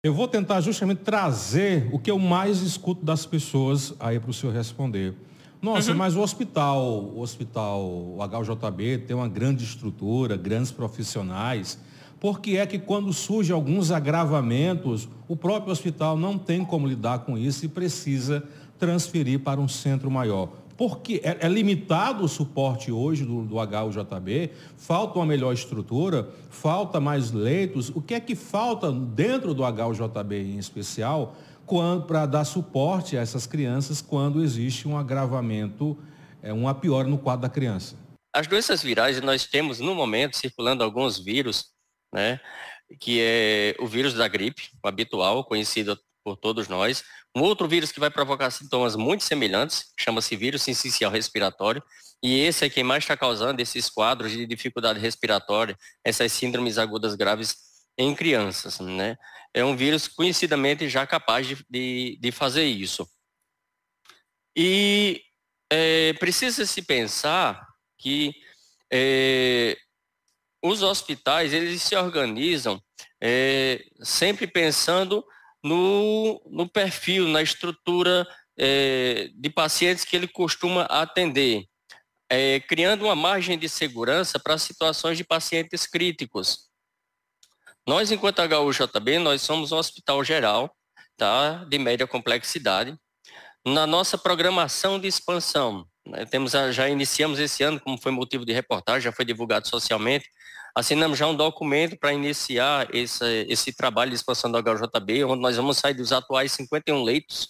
Eu vou tentar justamente trazer o que eu mais escuto das pessoas aí para o senhor responder. Nossa, uhum. mas o hospital, o hospital o HJB tem uma grande estrutura, grandes profissionais. Por que é que quando surgem alguns agravamentos, o próprio hospital não tem como lidar com isso e precisa transferir para um centro maior? Porque é, é limitado o suporte hoje do, do HUJB, falta uma melhor estrutura, falta mais leitos. O que é que falta dentro do HUJB em especial para dar suporte a essas crianças quando existe um agravamento, é, uma pior no quadro da criança? As doenças virais, nós temos no momento circulando alguns vírus, né, que é o vírus da gripe, o habitual, conhecido por todos nós. Um outro vírus que vai provocar sintomas muito semelhantes, chama-se vírus sincicial respiratório, e esse é quem mais está causando esses quadros de dificuldade respiratória, essas síndromes agudas graves em crianças, né? É um vírus conhecidamente já capaz de, de, de fazer isso. E é, precisa se pensar que é, os hospitais, eles se organizam é, sempre pensando no, no perfil, na estrutura é, de pacientes que ele costuma atender, é, criando uma margem de segurança para situações de pacientes críticos. Nós, enquanto HUJB, nós somos um hospital geral, tá, de média complexidade. Na nossa programação de expansão, né, temos, já iniciamos esse ano, como foi motivo de reportagem, já foi divulgado socialmente, assinamos já um documento para iniciar esse, esse trabalho de expansão do HJB, onde nós vamos sair dos atuais 51 leitos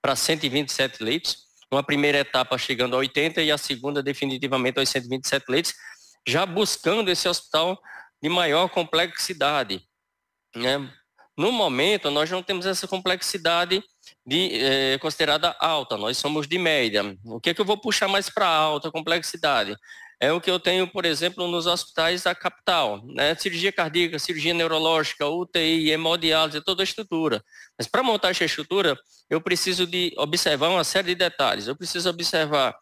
para 127 leitos. Uma primeira etapa chegando a 80 e a segunda definitivamente aos 127 leitos, já buscando esse hospital de maior complexidade. Né? No momento, nós não temos essa complexidade de, é, considerada alta, nós somos de média. O que, é que eu vou puxar mais para alta complexidade? É o que eu tenho, por exemplo, nos hospitais da capital, né? Cirurgia cardíaca, cirurgia neurológica, UTI, hemodiálise, toda a estrutura. Mas para montar essa estrutura, eu preciso de observar uma série de detalhes. Eu preciso observar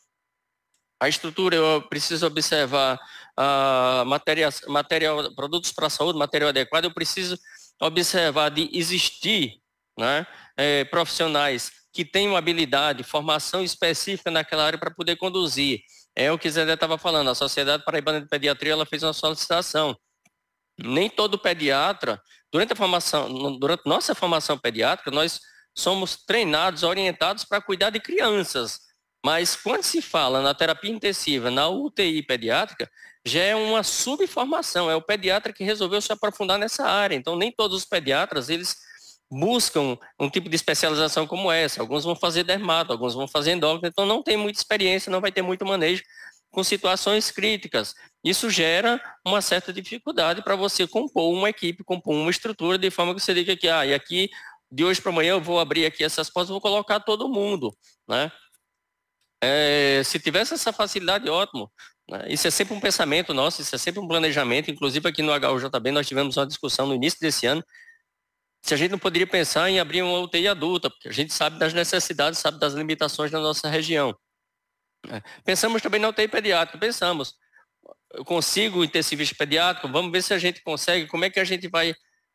a estrutura, eu preciso observar a matéria, material, produtos para a saúde, material adequado, eu preciso observar de existir né, é, profissionais que tenham habilidade, formação específica naquela área para poder conduzir. É o que Zé estava falando, a Sociedade Paraibana de Pediatria ela fez uma solicitação. Nem todo pediatra, durante a formação, durante nossa formação pediátrica, nós somos treinados, orientados para cuidar de crianças. Mas quando se fala na terapia intensiva, na UTI pediátrica, já é uma subformação, é o pediatra que resolveu se aprofundar nessa área. Então, nem todos os pediatras, eles buscam um tipo de especialização como essa. Alguns vão fazer dermato, alguns vão fazer endócrino, então não tem muita experiência, não vai ter muito manejo com situações críticas. Isso gera uma certa dificuldade para você compor uma equipe, compor uma estrutura, de forma que você diga que, ah, e aqui, de hoje para amanhã, eu vou abrir aqui essas portas, vou colocar todo mundo, né? É, se tivesse essa facilidade, ótimo. Né? Isso é sempre um pensamento nosso, isso é sempre um planejamento. Inclusive aqui no HUJB nós tivemos uma discussão no início desse ano se a gente não poderia pensar em abrir uma UTI adulta, porque a gente sabe das necessidades, sabe das limitações da nossa região. É. Pensamos também na UTI pediátrica, pensamos, eu consigo intensivista pediátrico, vamos ver se a gente consegue, como é que a gente vai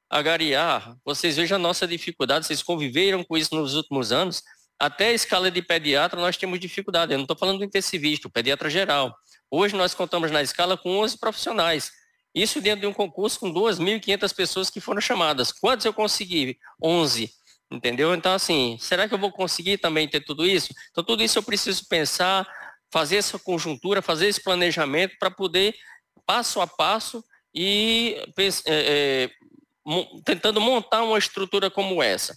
agariar. Vocês vejam a nossa dificuldade, vocês conviveram com isso nos últimos anos, até a escala de pediatra nós temos dificuldade, eu não estou falando do intensivista, o pediatra geral. Hoje nós contamos na escala com 11 profissionais, isso dentro de um concurso com 2.500 pessoas que foram chamadas. Quantos eu consegui? 11. Entendeu? Então, assim, será que eu vou conseguir também ter tudo isso? Então, tudo isso eu preciso pensar, fazer essa conjuntura, fazer esse planejamento para poder, passo a passo, e é, é, tentando montar uma estrutura como essa.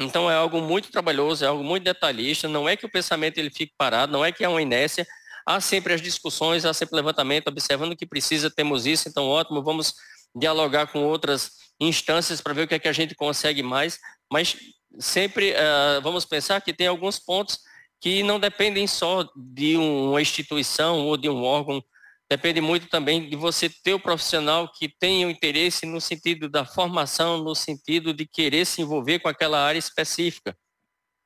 Então, é algo muito trabalhoso, é algo muito detalhista. Não é que o pensamento ele fique parado, não é que é uma inércia, Há sempre as discussões, há sempre levantamento, observando que precisa, temos isso, então ótimo, vamos dialogar com outras instâncias para ver o que é que a gente consegue mais, mas sempre uh, vamos pensar que tem alguns pontos que não dependem só de uma instituição ou de um órgão, depende muito também de você ter o profissional que tenha o interesse no sentido da formação, no sentido de querer se envolver com aquela área específica.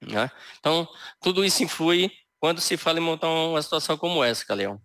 Né? Então, tudo isso influi quando se fala em montar uma situação como essa, Caleão.